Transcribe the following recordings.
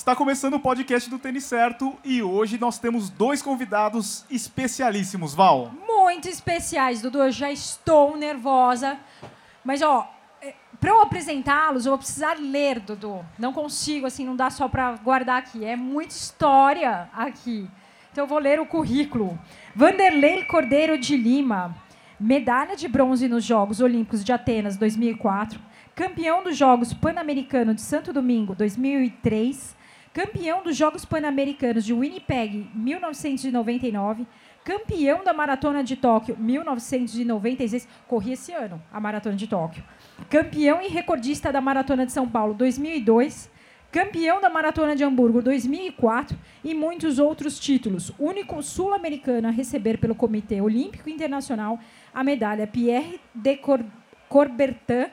Está começando o podcast do Tênis Certo e hoje nós temos dois convidados especialíssimos, Val. Muito especiais, Dudu. Eu já estou nervosa. Mas, ó, para eu apresentá-los, eu vou precisar ler, Dudu. Não consigo, assim, não dá só para guardar aqui. É muita história aqui. Então, eu vou ler o currículo. Vanderlei Cordeiro de Lima, medalha de bronze nos Jogos Olímpicos de Atenas 2004, campeão dos Jogos Pan-Americanos de Santo Domingo 2003, campeão dos Jogos Pan-Americanos de Winnipeg 1999, campeão da Maratona de Tóquio 1996, corri esse ano a Maratona de Tóquio, campeão e recordista da Maratona de São Paulo 2002, campeão da Maratona de Hamburgo 2004 e muitos outros títulos. Único sul-americano a receber pelo Comitê Olímpico Internacional a medalha Pierre de Coubertin,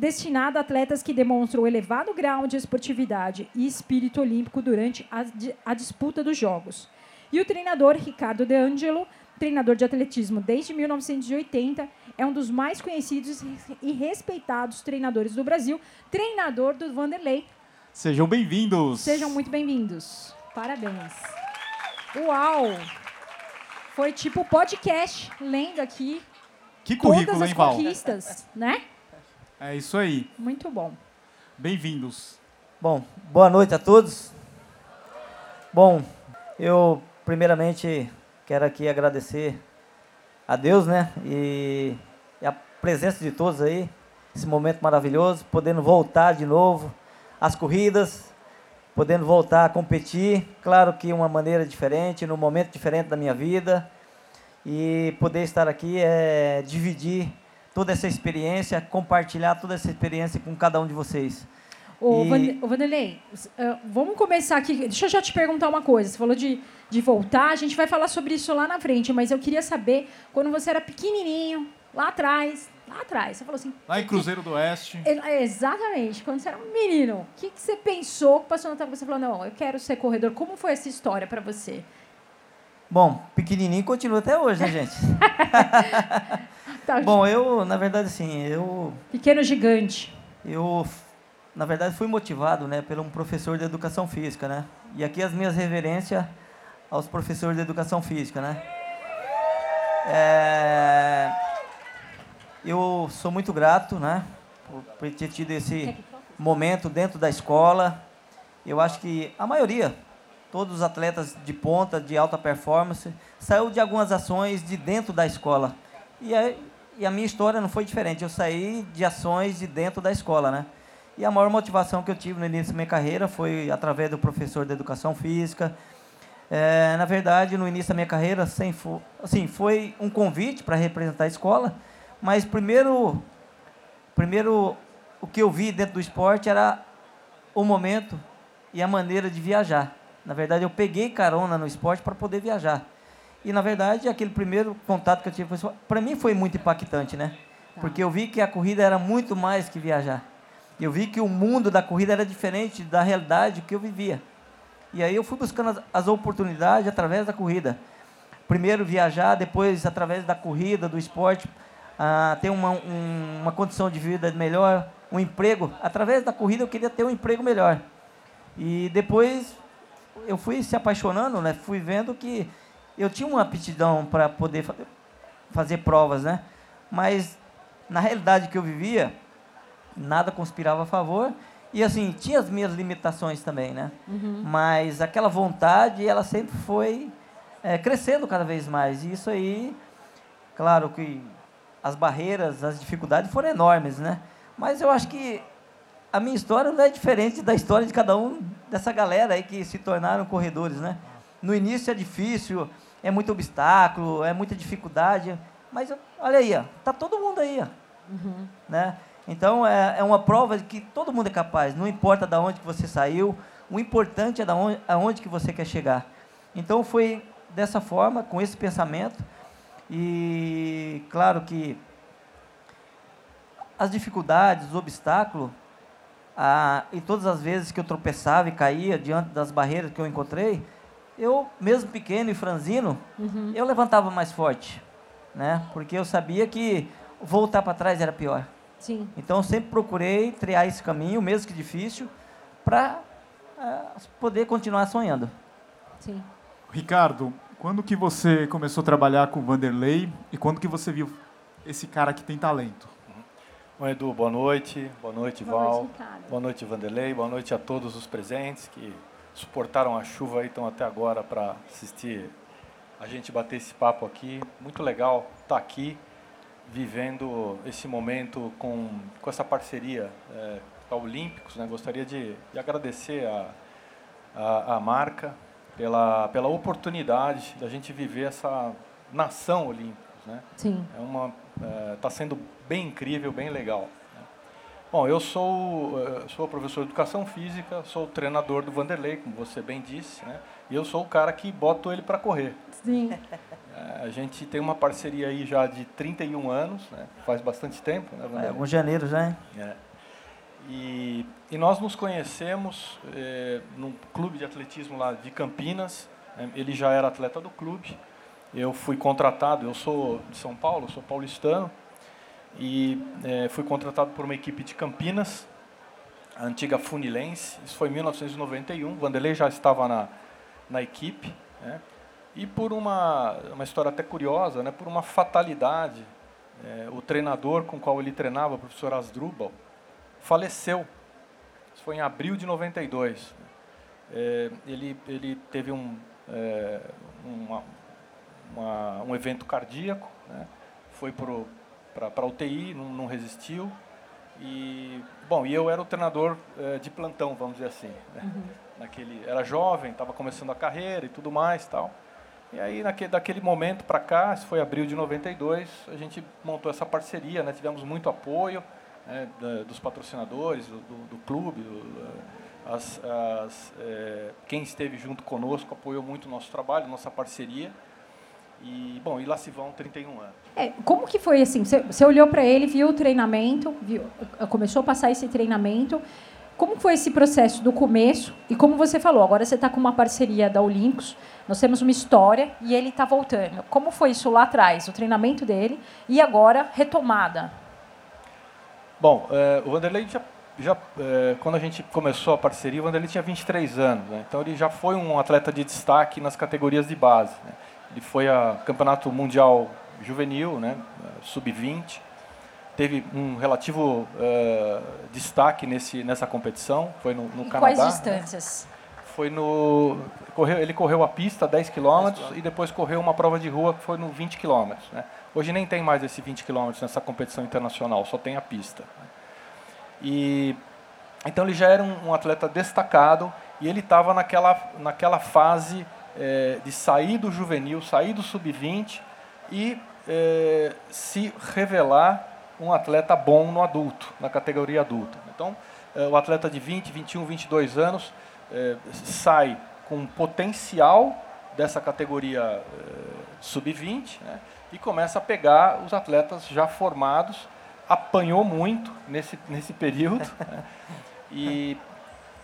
destinada a atletas que demonstram elevado grau de esportividade e espírito olímpico durante a, a disputa dos Jogos. E o treinador Ricardo De Angelo, treinador de atletismo desde 1980, é um dos mais conhecidos e respeitados treinadores do Brasil, treinador do Vanderlei, Sejam bem-vindos. Sejam muito bem-vindos. Parabéns. Uau! Foi tipo podcast, lendo aqui que currículo, todas as hein, Val? conquistas, né? É isso aí. Muito bom. Bem-vindos. Bom, boa noite a todos. Bom, eu primeiramente quero aqui agradecer a Deus, né? E, a presença de todos aí, esse momento maravilhoso, podendo voltar de novo as corridas, podendo voltar a competir, claro que uma maneira diferente, num momento diferente da minha vida. E poder estar aqui é dividir toda essa experiência, compartilhar toda essa experiência com cada um de vocês. Ô, e... Vanderlei, uh, vamos começar aqui. Deixa eu já te perguntar uma coisa. Você falou de, de voltar, a gente vai falar sobre isso lá na frente, mas eu queria saber, quando você era pequenininho, lá atrás, lá atrás. Você falou assim. Lá em Cruzeiro do Oeste. É, exatamente. Quando você era um menino, o que, que você pensou que passou na tua cabeça? Você falou, não, eu quero ser corredor. Como foi essa história para você? Bom, pequenininho continua até hoje, né, gente? tá, Bom, eu, na verdade, assim, eu. Pequeno gigante. Eu, na verdade, fui motivado, né, por um professor de educação física, né? E aqui as minhas reverências aos professores de educação física, né? É eu sou muito grato, né, por ter tido esse momento dentro da escola. Eu acho que a maioria, todos os atletas de ponta, de alta performance, saiu de algumas ações de dentro da escola. E a, e a minha história não foi diferente. Eu saí de ações de dentro da escola, né? E a maior motivação que eu tive no início da minha carreira foi através do professor de educação física. É, na verdade, no início da minha carreira, sem, assim, foi um convite para representar a escola mas primeiro, primeiro o que eu vi dentro do esporte era o momento e a maneira de viajar. Na verdade, eu peguei carona no esporte para poder viajar. E na verdade, aquele primeiro contato que eu tive para mim foi muito impactante, né? Tá. Porque eu vi que a corrida era muito mais que viajar. Eu vi que o mundo da corrida era diferente da realidade que eu vivia. E aí eu fui buscando as, as oportunidades através da corrida. Primeiro viajar, depois através da corrida, do esporte, a ter uma, um, uma condição de vida melhor, um emprego. Através da corrida eu queria ter um emprego melhor. E depois eu fui se apaixonando, né? Fui vendo que eu tinha uma aptidão para poder fa fazer provas, né? Mas na realidade que eu vivia, nada conspirava a favor. E assim, tinha as minhas limitações também, né? Uhum. Mas aquela vontade, ela sempre foi é, crescendo cada vez mais. E isso aí, claro que as barreiras, as dificuldades foram enormes, né? Mas eu acho que a minha história não é diferente da história de cada um dessa galera aí que se tornaram corredores, né? No início é difícil, é muito obstáculo, é muita dificuldade, mas olha aí, ó, tá todo mundo aí, ó, uhum. né? Então é, é uma prova de que todo mundo é capaz, não importa de onde que você saiu, o importante é da onde, aonde que você quer chegar. Então foi dessa forma, com esse pensamento, e claro que as dificuldades, os obstáculos, ah, e todas as vezes que eu tropeçava e caía diante das barreiras que eu encontrei, eu, mesmo pequeno e franzino, uhum. eu levantava mais forte, né? Porque eu sabia que voltar para trás era pior. Sim. Então eu sempre procurei triar esse caminho, mesmo que difícil, para é, poder continuar sonhando. Sim. Ricardo, quando que você começou a trabalhar com o Vanderlei e quando que você viu esse cara que tem talento? Bom, Edu, boa noite. Boa noite, boa Val. Noite, boa noite, Vanderlei. Boa noite a todos os presentes que suportaram a chuva e estão até agora para assistir a gente bater esse papo aqui. Muito legal estar tá aqui vivendo esse momento com, com essa parceria é, com a Olímpicos. Né? Gostaria de, de agradecer a, a, a, marca pela, pela oportunidade da gente viver essa nação Olímpicos. Né? Sim. É uma está é, tá sendo bem incrível, bem legal. Né? Bom, eu sou, é, sou professor de educação física, sou treinador do Vanderlei, como você bem disse, né? e eu sou o cara que boto ele para correr. Sim. É, a gente tem uma parceria aí já de 31 anos, né? faz bastante tempo. Né, Vanderlei? É, algum janeiro já, hein? É. E, e nós nos conhecemos é, num clube de atletismo lá de Campinas. Né? Ele já era atleta do clube. Eu fui contratado, eu sou de São Paulo, sou paulistano, e é, fui contratado por uma equipe de Campinas, a antiga Funilense. Isso foi em 1991. Vanderlei já estava na, na equipe. Né? E por uma, uma história até curiosa, né? por uma fatalidade, é, o treinador com o qual ele treinava, o professor Asdrubal, faleceu. Isso foi em abril de 92. É, ele, ele teve um, é, uma, uma, um evento cardíaco, né? foi para a UTI, não, não, resistiu. E, bom, e eu era o treinador é, de plantão, vamos dizer assim. Né? Uhum. Naquele, era jovem, estava começando a carreira e tudo mais tal. E aí, naquele, daquele momento para cá, isso foi abril de 92, a gente montou essa parceria, né? tivemos muito apoio né, da, dos patrocinadores, do, do, do clube, do, as, as, é, quem esteve junto conosco apoiou muito o nosso trabalho, nossa parceria. E, bom, e lá se vão 31 anos. É, como que foi assim? Você, você olhou para ele, viu o treinamento, viu, começou a passar esse treinamento. Como foi esse processo do começo? E como você falou, agora você está com uma parceria da Olympus, nós temos uma história e ele está voltando. Como foi isso lá atrás, o treinamento dele e agora retomada? Bom, é, o Vanderlei já, já é, quando a gente começou a parceria, o Vanderlei tinha 23 anos, né? então ele já foi um atleta de destaque nas categorias de base. Né? Ele foi a campeonato mundial juvenil, né? sub-20, teve um relativo uh, destaque nesse, nessa competição, foi no, no Canadá. Quais distâncias? Né? Foi no correu, ele correu a pista 10 km e depois correu uma prova de rua que foi no 20 km, né? Hoje nem tem mais esse 20 km nessa competição internacional, só tem a pista. E então ele já era um, um atleta destacado e ele estava naquela naquela fase é, de sair do juvenil, sair do sub-20 e é, se revelar um atleta bom no adulto, na categoria adulta. Então, é, o atleta de 20, 21, 22 anos sai com potencial dessa categoria sub-20, né? e começa a pegar os atletas já formados. Apanhou muito nesse, nesse período. né? E,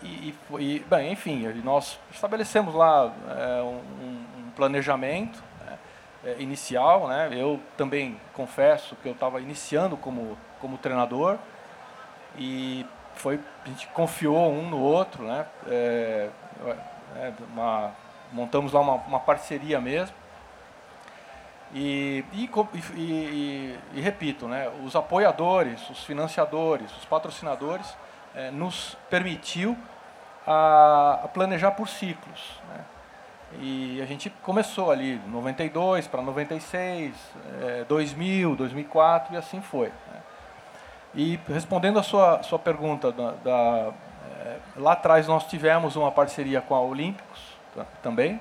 e, e, bem, enfim, nós estabelecemos lá é, um, um, planejamento né, é, inicial. Né? Eu também confesso que eu estava iniciando como, como treinador e foi, a gente confiou um no outro. Né? É, é uma, montamos lá uma, uma parceria mesmo. E, e, e, e, repito, né, os apoiadores, os financiadores, os patrocinadores é, nos permitiu a, a, planejar por ciclos. Né? E a gente começou ali 92 para 96, é, 2000, 2004 e assim foi. Né? E respondendo a sua, sua pergunta, da, da é, lá atrás nós tivemos uma parceria com a Olímpicos tá, também,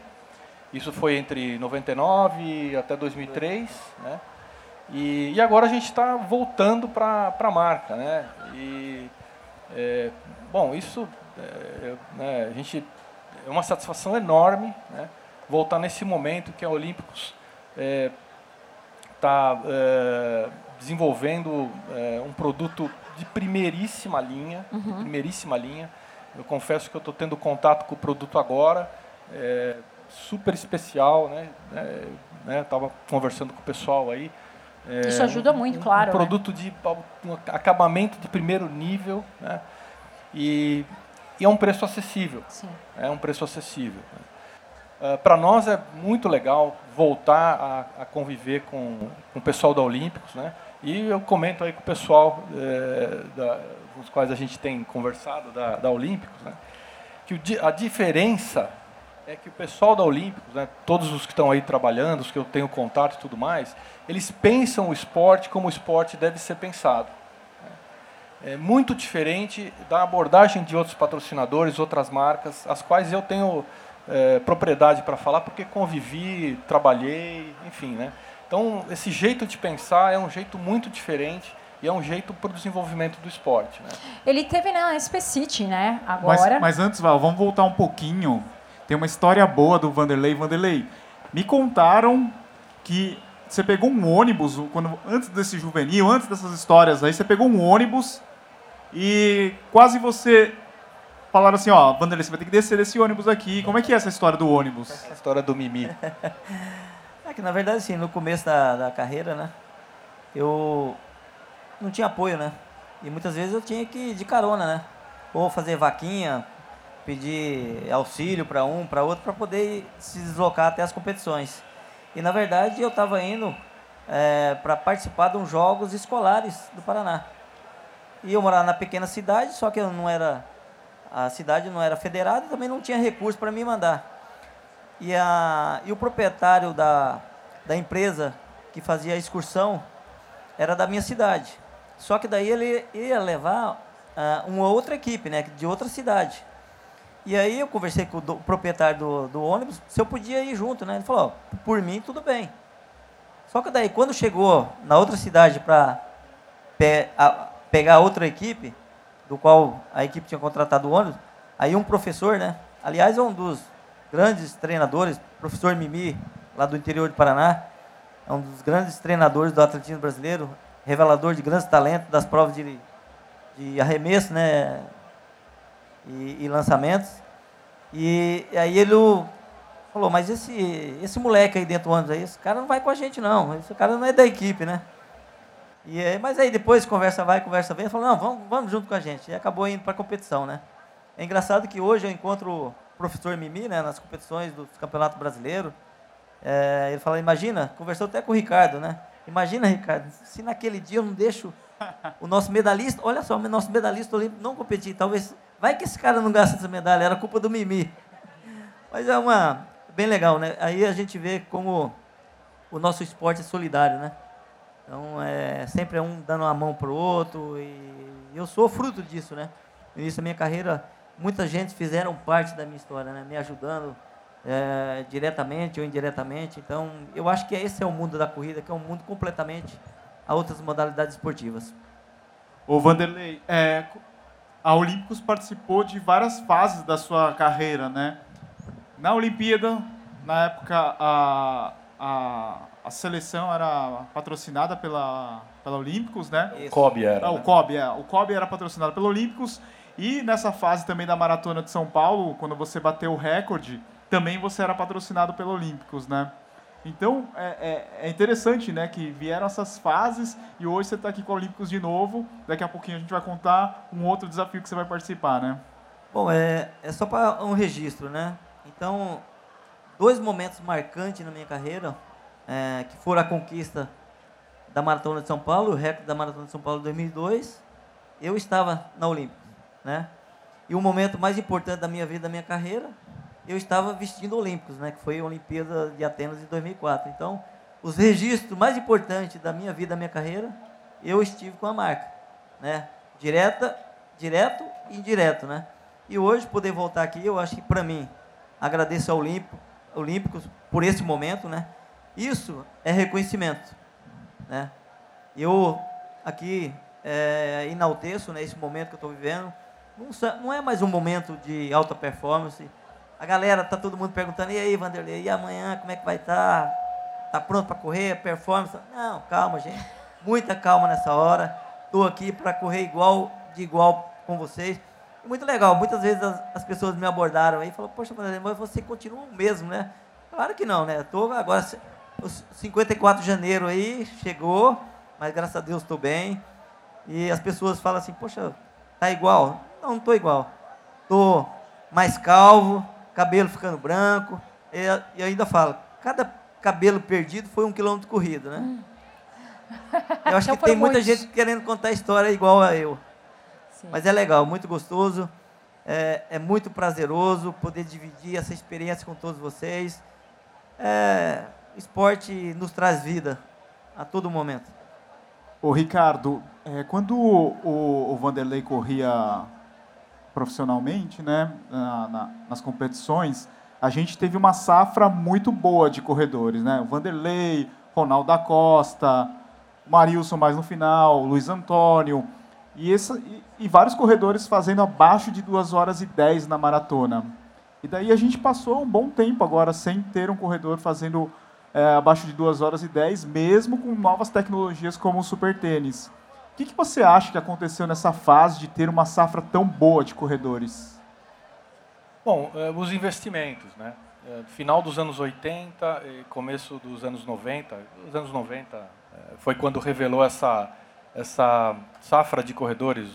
isso foi entre 99 até 2003, né? E, e agora a gente está voltando para a marca, né? E, é, bom, isso é, né, a gente é uma satisfação enorme, né? Voltar nesse momento que a Olímpicos está é, é, desenvolvendo é, um produto de primeiríssima linha, uhum. de primeiríssima linha. Eu confesso que eu estou tendo contato com o produto agora. É, super especial, né? É, né? Tava conversando com o pessoal aí. É, Isso ajuda muito, um, claro. Um né? produto né? de um acabamento de primeiro nível, né? E e é um preço acessível. Sim. É um preço acessível. Uh, Para nós é muito legal voltar a, a, conviver com, com o pessoal da Olímpicos, né? E eu comento aí com o pessoal é, da, com os quais a gente tem conversado da, da Olímpicos, né? que o, a diferença é que o pessoal da Olímpicos, né, todos os que estão aí trabalhando, os que eu tenho contato e tudo mais, eles pensam o esporte como o esporte deve ser pensado. É muito diferente da abordagem de outros patrocinadores, outras marcas, as quais eu tenho é, propriedade para falar, porque convivi, trabalhei, enfim. Né? Então, esse jeito de pensar é um jeito muito diferente e é um jeito para o desenvolvimento do esporte. Né? Ele teve na SP City, né? Agora. Mas, mas antes, Val, vamos voltar um pouquinho. Tem uma história boa do Vanderlei. Vanderlei, me contaram que você pegou um ônibus, quando, antes desse juvenil, antes dessas histórias aí, você pegou um ônibus e quase você falaram assim, ó, Vanderlei, você vai ter que descer desse ônibus aqui. Como é que é essa história do ônibus? Essa história do Mimi. é que, na verdade, assim, no começo da, da carreira, né, eu não tinha apoio, né? E muitas vezes eu tinha que ir de carona, né? Ou fazer vaquinha, pedir auxílio para um, para outro, para poder se deslocar até as competições. E na verdade eu estava indo é, para participar de uns jogos escolares do Paraná. E eu morava na pequena cidade, só que eu não era a cidade não era federada, também não tinha recurso para me mandar. E, a, e o proprietário da, da empresa que fazia a excursão era da minha cidade. Só que daí ele ia levar uh, uma outra equipe, né, de outra cidade. E aí eu conversei com o, do, o proprietário do, do, ônibus se eu podia ir junto, né? Ele falou, oh, por mim tudo bem. Só que daí quando chegou na outra cidade para pe, pegar outra equipe, do qual a equipe tinha contratado o ônibus, aí um professor, né? Aliás, é um dos grandes treinadores, professor Mimi, lá do interior de Paraná, é um dos grandes treinadores do atletismo brasileiro, revelador de grandes talentos das provas de, de arremesso né, e, e lançamentos. E, e, aí ele falou, mas esse, esse moleque aí dentro do ônibus aí, esse cara não vai com a gente não, esse cara não é da equipe, né? E aí, mas aí depois conversa vai, conversa vem, falou, não, vamos, vamos junto com a gente. E acabou indo para a competição, né? É engraçado que hoje eu encontro o professor Mimi, né, nas competições do Campeonato Brasileiro. É, ele fala, imagina, conversou até com o Ricardo, né? Imagina, Ricardo, se naquele dia eu não deixo o nosso medalhista, olha só, o nosso medalhista olímpico não competir, talvez, vai que esse cara não gasta essa medalha, era culpa do Mimi. Mas é uma, bem legal, né? Aí a gente vê como o nosso esporte é solidário, né? Então, é sempre é um dando uma mão para o outro e eu sou fruto disso, né? No início da minha carreira, muita gente fizeram parte da minha história, né? Me ajudando, é, diretamente ou indiretamente. Então, eu acho que esse é o mundo da corrida, que é um mundo completamente a outras modalidades esportivas. O Vanderlei, é, a Olímpicos participou de várias fases da sua carreira, né? Na Olimpíada, na época, a, a, a seleção era patrocinada pela, pela Olímpicos, né? O COB era. Ah, o COB, é. O COB era patrocinado pela Olímpicos. E nessa fase também da Maratona de São Paulo, quando você bateu o recorde, também você era patrocinado pelo Olímpicos, né? Então, é, é, é, interessante, né, que vieram essas fases e hoje você está aqui com o Olímpicos de novo. Daqui a pouquinho a gente vai contar um outro desafio que você vai participar, né? Bom, é, é só para um registro, né? Então, dois momentos marcantes na minha carreira, é, que foram a conquista da Maratona de São Paulo, o recorde da Maratona de São Paulo 2002, eu estava na Olímpicos, né? E o momento mais importante da minha vida, da minha carreira, eu estava vestindo Olímpicos, né, que foi a Olimpíada de Atenas em 2004. Então, os registros mais importantes da minha vida, da minha carreira, eu estive com a marca, né, direta, direto e indireto, né. E hoje poder voltar aqui, eu acho que para mim, agradeço ao Olímpico, Olímpicos por esse momento, né. Isso é reconhecimento, né. Eu aqui é, enalteço, né, esse momento que eu estou vivendo. Não, não é mais um momento de alta performance a galera, tá todo mundo perguntando, e aí, Vanderlei, e amanhã, como é que vai estar? Tá? tá pronto para correr, performance? Não, calma, gente. Muita calma nessa hora. Estou aqui para correr igual, de igual com vocês. Muito legal. Muitas vezes as, as pessoas me abordaram aí e falaram, poxa, Vanderlei, mas você continua o mesmo, né? Claro que não, né? Tô agora, os 54 de janeiro aí, chegou, mas graças a Deus estou bem. E as pessoas falam assim, poxa, tá igual? Não, não estou igual. tô mais calvo, cabelo ficando branco. E, e ainda falo, cada cabelo perdido foi um quilômetro corrido, né? Hum. Eu acho então que tem muita muitos. gente querendo contar a história igual a eu. Sim. Mas é legal, muito gostoso. É, é, muito prazeroso poder dividir essa experiência com todos vocês. É, esporte nos traz vida a todo momento. Ô Ricardo, é, quando o, o, o, Vanderlei corria profissionalmente, né, na, na, nas competições, a gente teve uma safra muito boa de corredores, né? O Vanderlei, Ronaldo da Costa, Marilson mais no final, Luiz Antônio, e, e, e, vários corredores fazendo abaixo de 2 horas e 10 na maratona. E daí a gente passou um bom tempo agora sem ter um corredor fazendo é, abaixo de 2 horas e 10, mesmo com novas tecnologias como o super tênis. O que, que você acha que aconteceu nessa fase de ter uma safra tão boa de corredores? Bom, é, os investimentos, né? É, final dos anos 80 e começo dos anos 90, os anos 90 foi quando revelou essa essa safra de corredores,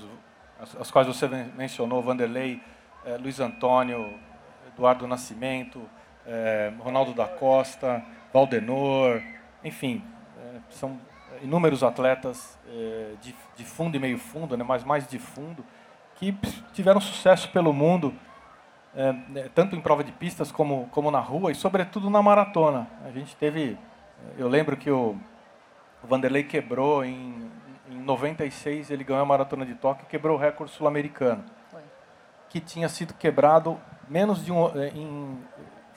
as, quais você mencionou, Vanderlei, Luiz Antônio, Eduardo Nascimento, Ronaldo da Costa, Valdenor, enfim, são inúmeros atletas é, de, de, fundo e meio fundo, né, mas mais de fundo, que tiveram sucesso pelo mundo, é, tanto em prova de pistas como, como na rua e, sobretudo, na maratona. A gente teve, eu lembro que o, o Vanderlei quebrou em, em 96, ele ganhou a maratona de Tóquio, quebrou o recorde sul-americano, que tinha sido quebrado menos de um, em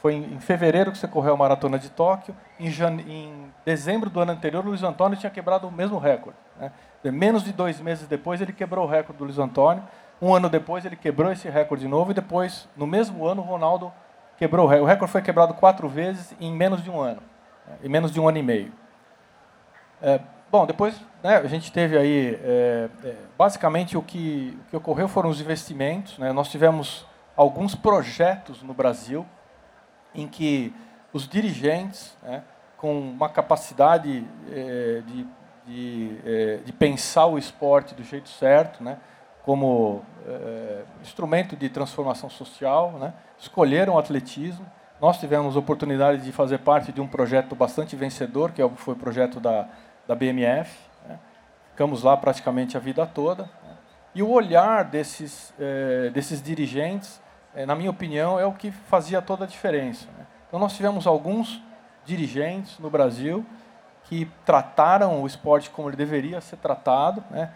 foi em, fevereiro que você correu a maratona de Tóquio. Em, jane... em dezembro do ano anterior, o Luiz Antônio tinha quebrado o mesmo recorde. Né? Menos de dois meses depois, ele quebrou o recorde do Luiz Antônio. Um ano depois, ele quebrou esse recorde de novo. E depois, no mesmo ano, o Ronaldo quebrou o recorde. O recorde foi quebrado quatro vezes em menos de um ano. Né? Em menos de um ano e meio. É, bom, depois né, a gente teve aí, é, é, basicamente o que, o que ocorreu foram os investimentos. Né? Nós tivemos alguns projetos no Brasil em que os dirigentes, né, com uma capacidade é, de, de, é, de, pensar o esporte do jeito certo, né, como é, instrumento de transformação social, né, escolheram o atletismo. Nós tivemos a oportunidade de fazer parte de um projeto bastante vencedor, que foi o projeto da, da BMF. Né, ficamos lá praticamente a vida toda. Né, e o olhar desses, desses dirigentes é, na minha opinião, é o que fazia toda a diferença. Né? Então, nós tivemos alguns dirigentes no Brasil que trataram o esporte como ele deveria ser tratado, né?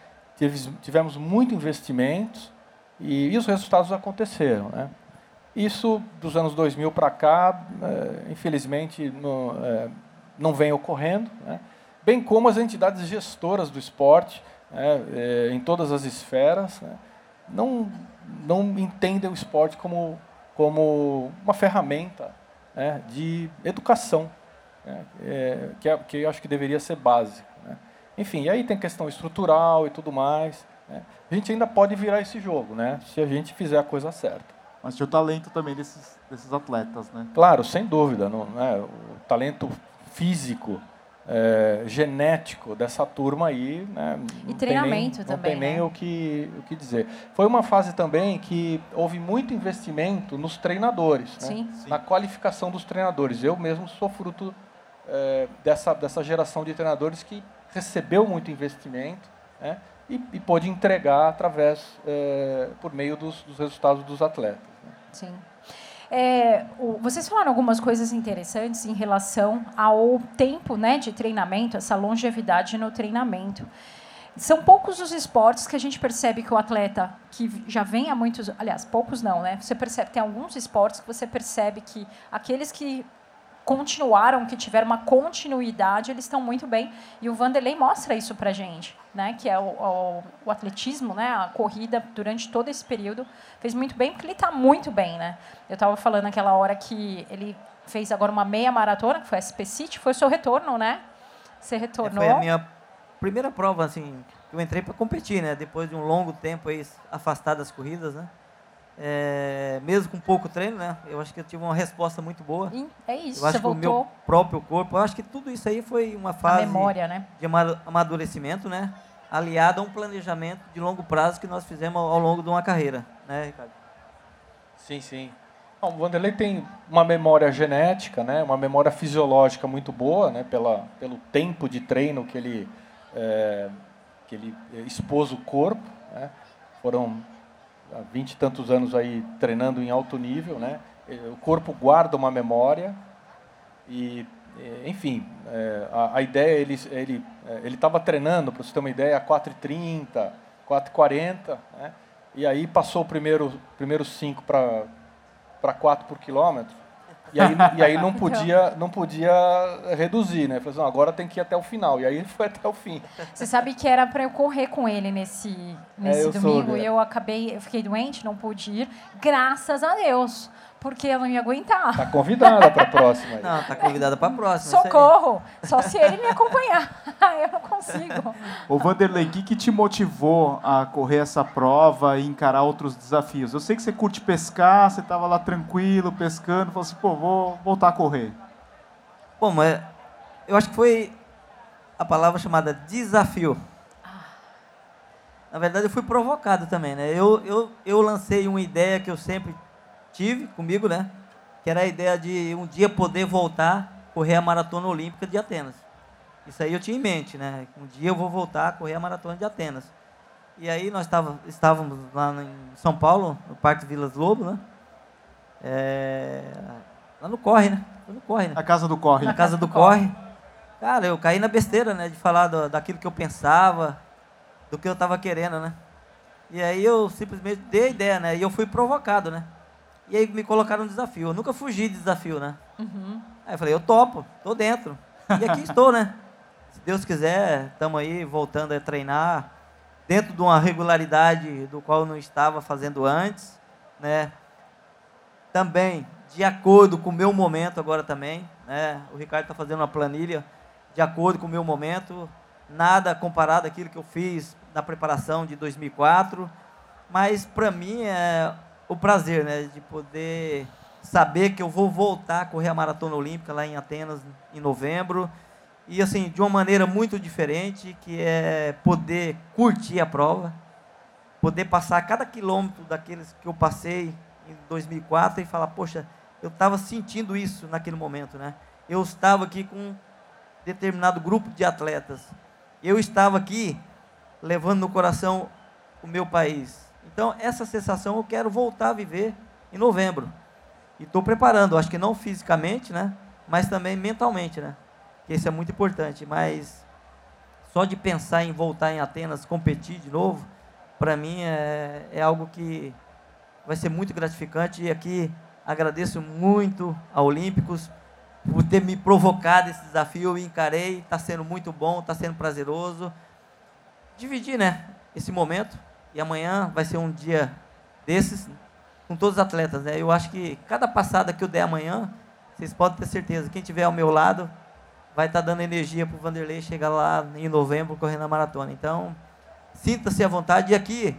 tivemos muito investimentos e, os resultados aconteceram. Né? Isso, dos anos 2000 para cá, é, infelizmente, não, é, não vem ocorrendo, né? bem como as entidades gestoras do esporte, né? é, em todas as esferas, né? não não entendem o esporte como, como uma ferramenta né, de educação, né, é, que, é, que eu acho que deveria ser básico. Né. Enfim, e aí tem questão estrutural e tudo mais. Né. A gente ainda pode virar esse jogo, né, se a gente fizer a coisa certa. Mas tinha o talento também desses, desses atletas, né? Claro, sem dúvida. Não, né, o talento físico, é, genético dessa turma aí. Né, e treinamento nem, também. Não tem nem né? o, que, o que dizer. Foi uma fase também que houve muito investimento nos treinadores, né, Sim. na qualificação dos treinadores. Eu mesmo sou fruto é, dessa, dessa geração de treinadores que recebeu muito investimento né, e, e pôde entregar através, é, por meio dos, dos resultados dos atletas. Né. Sim. É, o, vocês falaram algumas coisas interessantes em relação ao tempo né, de treinamento, essa longevidade no treinamento. São poucos os esportes que a gente percebe que o atleta que já vem há muitos, aliás, poucos não, né? Você percebe tem alguns esportes que você percebe que aqueles que continuaram, que tiveram uma continuidade, eles estão muito bem. E o Vanderlei mostra isso para gente, né? Que é o, o, o, atletismo, né? A corrida durante todo esse período fez muito bem, porque ele está muito bem, né? Eu estava falando naquela hora que ele fez agora uma meia maratona, que foi a SP City, foi o seu retorno, né? Você retornou. É, foi a minha primeira prova, assim, que eu entrei para competir, né? Depois de um longo tempo aí afastado das corridas, né? É, mesmo com pouco treino, né? Eu acho que eu tive uma resposta muito boa. É isso, eu acho você que voltou. o meu próprio corpo, eu acho que tudo isso aí foi uma fase memória, né? de amadurecimento, né? Aliado a um planejamento de longo prazo que nós fizemos ao longo de uma carreira, né, Ricardo? Sim, sim. Bom, o Vanderlei tem uma memória genética, né, uma memória fisiológica muito boa, né, pela, pelo tempo de treino que ele, é, que ele expôs o corpo. Né, foram há vinte e tantos anos aí treinando em alto nível. Né, o corpo guarda uma memória e, enfim, é, a, a, ideia, ele ele é, estava treinando, para você ter uma ideia, a 4h30, 4h40, né, e aí passou o primeiro, primeiro cinco para para 4 por quilômetro. E aí, e aí não podia não podia reduzir, né? Falei assim, agora tem que ir até o final. E aí ele foi até o fim. Você sabe que era para eu correr com ele nesse, nesse é, domingo. e eu acabei, eu fiquei doente, não pude ir. Graças a Deus porque eu não ia aguentar. Tá convidada para a próxima. Aí. Não, tá convidada para a próxima. Socorro! Só se ele me acompanhar. eu não consigo. Ô Vanderlei, o que, que te motivou a correr essa prova e encarar outros desafios? Eu sei que você curte pescar, você estava lá tranquilo, pescando, falou assim, pô, vou voltar a correr. Bom, mas eu acho que foi a palavra chamada desafio. Ah. Na verdade, eu fui provocado também, né? Eu, eu, eu lancei uma ideia que eu sempre tive comigo, né? Que era a ideia de um dia poder voltar a correr a maratona olímpica de Atenas. Isso aí eu tinha em mente, né? Um dia eu vou voltar a correr a maratona de Atenas. E aí nós tava, estávamos lá em São Paulo, no Parque Vilas Lobo, né? É, lá no Corre, né? No Corre, né? A casa do Corre. Na casa do Corre. Cara, eu caí na besteira, né? De falar do, daquilo que eu pensava, do que eu estava querendo, né? E aí eu simplesmente dei a ideia, né? E eu fui provocado, né? E aí me colocaram um desafio. Eu nunca fugi de desafio, né? Uhum. Aí eu falei, eu topo, tô dentro. E aqui estou, né? Se Deus quiser, estamos aí voltando a treinar dentro de uma regularidade do qual eu não estava fazendo antes, né? Também de acordo com o meu momento agora também, né? O Ricardo está fazendo uma planilha de acordo com o meu momento, nada comparado àquilo que eu fiz na preparação de 2004, mas para mim é o prazer, né, de poder saber que eu vou voltar a correr a maratona olímpica lá em Atenas em novembro e assim de uma maneira muito diferente, que é poder curtir a prova, poder passar cada quilômetro daqueles que eu passei em 2004 e falar, poxa, eu estava sentindo isso naquele momento, né? Eu estava aqui com um determinado grupo de atletas. Eu estava aqui levando no coração o meu país. Então, essa sensação eu quero voltar a viver em novembro. E estou preparando, acho que não fisicamente, né? Mas também mentalmente, né? Que isso é muito importante. Mas só de pensar em voltar em Atenas, competir de novo, para mim é, é algo que vai ser muito gratificante. E aqui agradeço muito a Olímpicos por ter me provocado esse desafio. Eu encarei, está sendo muito bom, está sendo prazeroso. Dividir, né? Esse momento e amanhã vai ser um dia desses com todos os atletas. Né? Eu acho que cada passada que eu der amanhã, vocês podem ter certeza, quem estiver ao meu lado vai estar dando energia para o Vanderlei chegar lá em novembro correndo a maratona. Então, sinta-se à vontade. E aqui,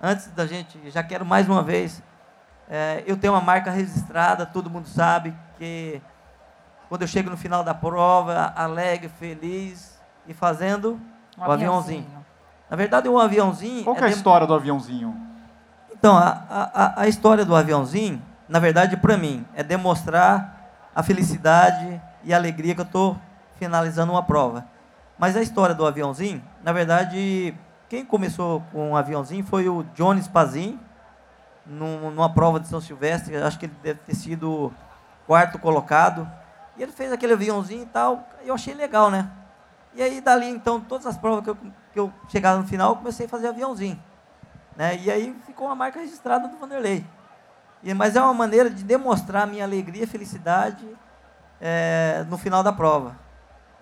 antes da gente, já quero mais uma vez, é, eu tenho uma marca registrada, todo mundo sabe que quando eu chego no final da prova, alegre, feliz e fazendo um o aviãozinho. aviãozinho. Na verdade, um aviãozinho. Qual é, é a história do aviãozinho? Então, a, a, a história do aviãozinho, na verdade, para mim, é demonstrar a felicidade e a alegria que eu estou finalizando uma prova. Mas a história do aviãozinho, na verdade, quem começou com o um aviãozinho foi o Johnny Spazin, numa prova de São Silvestre, acho que ele deve ter sido quarto colocado. E ele fez aquele aviãozinho e tal, eu achei legal, né? E aí, dali, então, todas as provas que eu que eu chegava no final, eu comecei a fazer aviãozinho. Né? E aí ficou uma marca registrada do Vanderlei. E, mas é uma maneira de demonstrar a minha alegria e felicidade é, no final da prova.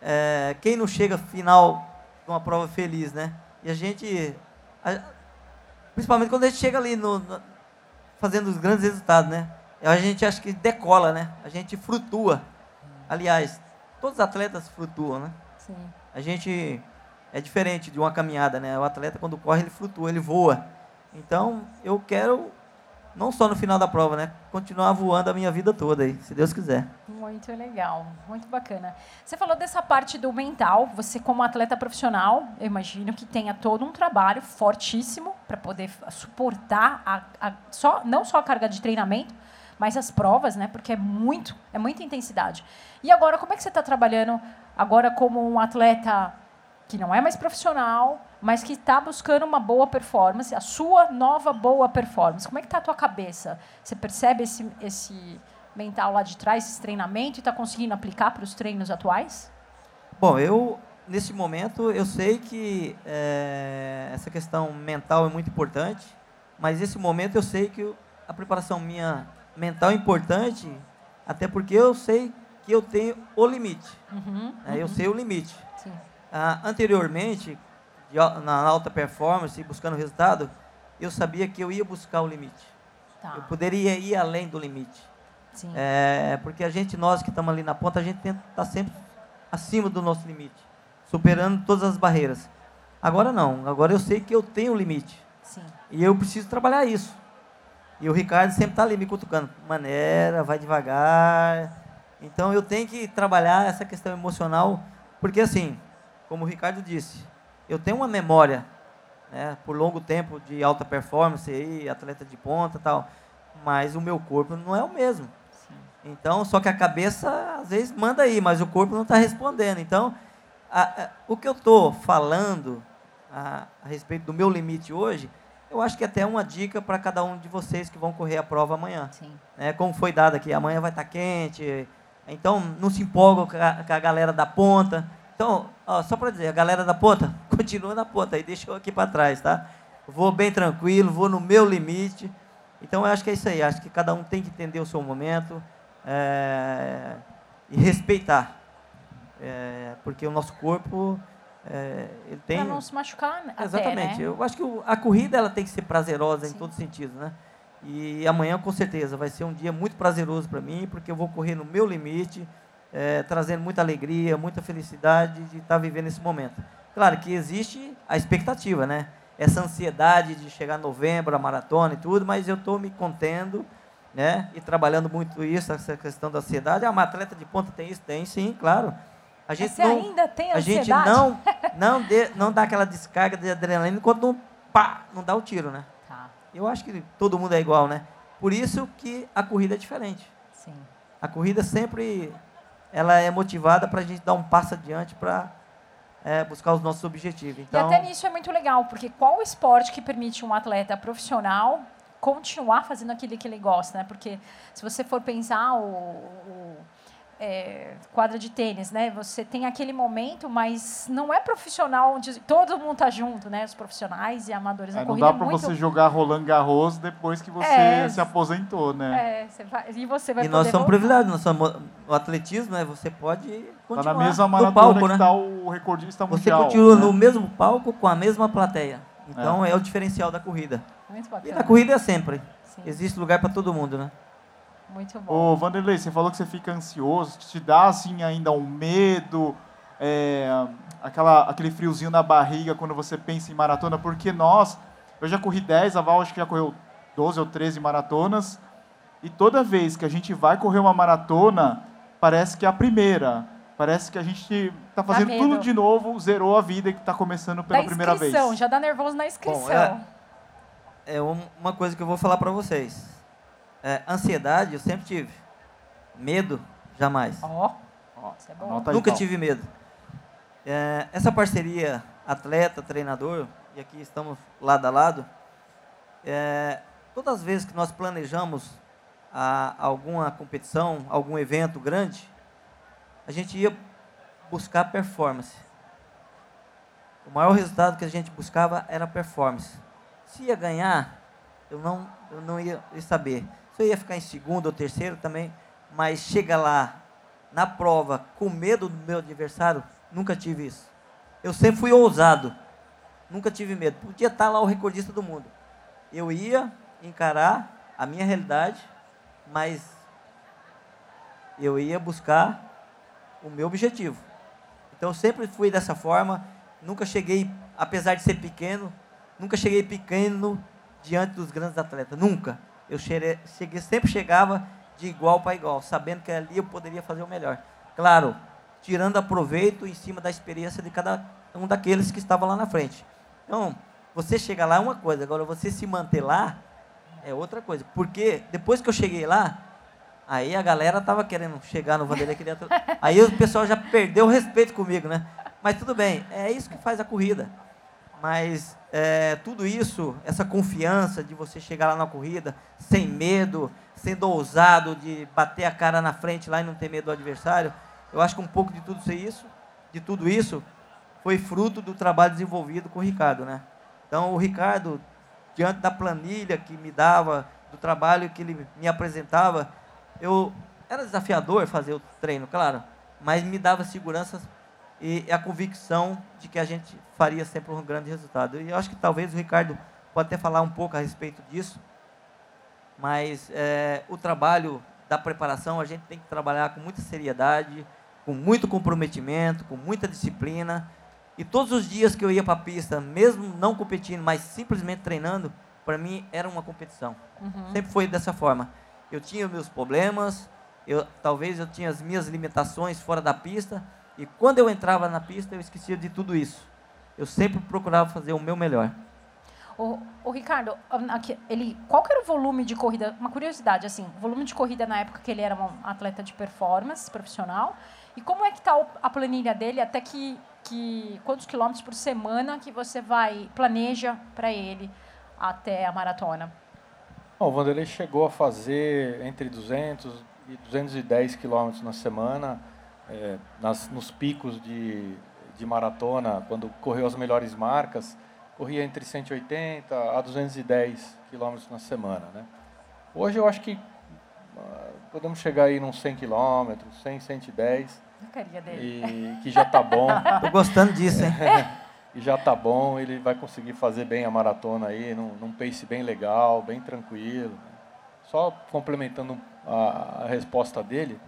É, quem não chega final de uma prova feliz, né? E a gente, a, principalmente quando a gente chega ali no, no, fazendo os grandes resultados, né? A gente acha que decola, né? A gente flutua. Aliás, todos os atletas flutuam, né? Sim. A gente é diferente de uma caminhada, né? O atleta quando corre ele flutua, ele voa. Então eu quero não só no final da prova, né? Continuar voando a minha vida toda aí, se Deus quiser. Muito legal, muito bacana. Você falou dessa parte do mental. Você como atleta profissional, eu imagino que tenha todo um trabalho fortíssimo para poder suportar a, a, só, não só a carga de treinamento, mas as provas, né? Porque é muito, é muita intensidade. E agora, como é que você está trabalhando agora como um atleta que não é mais profissional, mas que está buscando uma boa performance, a sua nova boa performance? Como é que está a tua cabeça? Você percebe esse, esse mental lá de trás, esse treinamento, e está conseguindo aplicar para os treinos atuais? Bom, eu nesse momento eu sei que é, essa questão mental é muito importante, mas nesse momento eu sei que a preparação minha mental é importante, até porque eu sei que eu tenho o limite. Uhum, né? uhum. Eu sei o limite. Ah, anteriormente, na alta performance, buscando resultado, eu sabia que eu ia buscar o limite. Tá. Eu poderia ir além do limite. É, porque a gente, nós que estamos ali na ponta, a gente tenta estar tá sempre acima do nosso limite, superando todas as barreiras. Agora não, agora eu sei que eu tenho um limite. Sim. E eu preciso trabalhar isso. E o Ricardo sempre está ali me cutucando. Maneira, vai devagar. Então eu tenho que trabalhar essa questão emocional, porque assim, como o Ricardo disse, eu tenho uma memória, né, por longo tempo de alta performance, aí, atleta de ponta tal, mas o meu corpo não é o mesmo. Então, só que a cabeça às vezes manda aí, mas o corpo não está respondendo. Então, a, a, o que eu estou falando a, a, respeito do meu limite hoje, eu acho que é até uma dica para cada um de vocês que vão correr a prova amanhã. Sim. É, como foi dado aqui, amanhã vai estar tá quente, então não se empolga com a, galera da ponta. Então, ó, só para dizer, a galera da ponta, continua na ponta aí, deixa eu aqui para trás, tá? Vou bem tranquilo, vou no meu limite. Então, eu acho que é isso aí, acho que cada um tem que entender o seu momento é, e respeitar. É, porque o nosso corpo é, ele tem. Para não se machucar. Exatamente. Até, né? Eu acho que a corrida ela tem que ser prazerosa Sim. em todos os sentidos, né? E amanhã, com certeza, vai ser um dia muito prazeroso para mim, porque eu vou correr no meu limite, é, trazendo muita alegria, muita felicidade de estar tá vivendo esse momento. Claro que existe a expectativa, né? Essa ansiedade de chegar novembro, a maratona e tudo, mas eu estou me contendo né? E trabalhando muito isso, essa questão da ansiedade. Ah, uma atleta de ponta tem isso? Tem sim, claro. A gente Você não, ainda tem ansiedade? A gente não, não, dê, não dá aquela descarga de adrenalina enquanto não, pá, não dá o tiro, né? Eu acho que todo mundo é igual, né? Por isso que a corrida é diferente. Sim. A corrida sempre ela é motivada para a gente dar um passo adiante para é, buscar os nossos objetivos. Então, e até nisso é muito legal, porque qual o esporte que permite um atleta profissional continuar fazendo aquilo que ele gosta, né? Porque se você for pensar o, o é, quadra de tênis, né? Você tem aquele momento, mas não é profissional onde todo mundo tá junto, né? Os profissionais e amadores é, na corrida. Não dá para muito... você jogar Roland Garros depois que você é, se aposentou, né? É, você vai, e você vai E nós somos privilegiados, nós somos o atletismo, né? Você pode continuar tá na mesma maratona palco, que né? tá o recordista mundial. Você continua né? no mesmo palco com a mesma plateia. Então é, é o diferencial da corrida. Muito bacana. E na corrida é sempre. Sim. Existe lugar para todo mundo, né? Muito bom. Ô, Vanderlei, você falou que você fica ansioso, te dá assim ainda um medo, é, aquela, aquele friozinho na barriga quando você pensa em maratona, porque nós, eu já corri 10, a Val acho que já correu 12 ou 13 maratonas, e toda vez que a gente vai correr uma maratona, parece que é a primeira. Parece que a gente está fazendo tudo de novo, zerou a vida e está começando pela primeira vez. Já dá nervoso na inscrição. Bom, é, é uma coisa que eu vou falar para vocês. É, ansiedade eu sempre tive. Medo, jamais. Ó, oh. oh, é bom. Nunca tive medo. É, essa parceria atleta, treinador, e aqui estamos lado a lado, é, todas as vezes que nós planejamos a, alguma competição, algum evento grande, a gente ia buscar performance. O maior resultado que a gente buscava era performance. Se ia ganhar, eu não, eu não ia saber. Eu ia ficar em segundo ou terceiro também, mas chega lá na prova com medo do meu adversário, nunca tive isso. Eu sempre fui ousado, nunca tive medo. Podia estar lá o recordista do mundo. Eu ia encarar a minha realidade, mas eu ia buscar o meu objetivo. Então eu sempre fui dessa forma, nunca cheguei, apesar de ser pequeno, Nunca cheguei pequeno diante dos grandes atletas, nunca. Eu cheguei, sempre chegava de igual para igual, sabendo que ali eu poderia fazer o melhor. Claro, tirando aproveito em cima da experiência de cada um daqueles que estavam lá na frente. Então, você chegar lá é uma coisa, agora você se manter lá é outra coisa. Porque depois que eu cheguei lá, aí a galera tava querendo chegar no Vanderlei. Queria... Aí o pessoal já perdeu o respeito comigo, né? Mas tudo bem, é isso que faz a corrida. Mas é, tudo isso, essa confiança de você chegar lá na corrida, sem medo, sendo ousado, de bater a cara na frente lá e não ter medo do adversário, eu acho que um pouco de tudo isso, de tudo isso, foi fruto do trabalho desenvolvido com o Ricardo, né? Então o Ricardo, diante da planilha que me dava, do trabalho que ele me apresentava, eu era desafiador fazer o treino, claro, mas me dava segurança e a convicção de que a gente faria sempre um grande resultado. E eu acho que talvez o Ricardo pode até falar um pouco a respeito disso, mas é, o trabalho da preparação a gente tem que trabalhar com muita seriedade, com muito comprometimento, com muita disciplina. E todos os dias que eu ia para a pista, mesmo não competindo, mas simplesmente treinando, para mim era uma competição. Uhum. Sempre foi dessa forma. Eu tinha meus problemas, eu, talvez eu tinha as minhas limitações fora da pista, e quando eu entrava na pista, eu esquecia de tudo isso. Eu sempre procurava fazer o meu melhor. O, o Ricardo, ele, qual que era o volume de corrida? Uma curiosidade, assim, volume de corrida na época que ele era um atleta de performance profissional. E como é que está a planilha dele até que, que quantos quilômetros por semana que você vai planeja para ele até a maratona? Bom, o Vanderlei chegou a fazer entre 200 e 210 quilômetros na semana é, nas, nos picos de, de maratona, quando correu as melhores marcas, corria entre 180 a 210 quilômetros na semana. Né? Hoje eu acho que uh, podemos chegar aí nos 100 quilômetros, 100, 110. E que já está bom. Tô gostando disso, hein? e já está bom, ele vai conseguir fazer bem a maratona aí, num, num pace bem legal, bem tranquilo. Só complementando a, a resposta dele,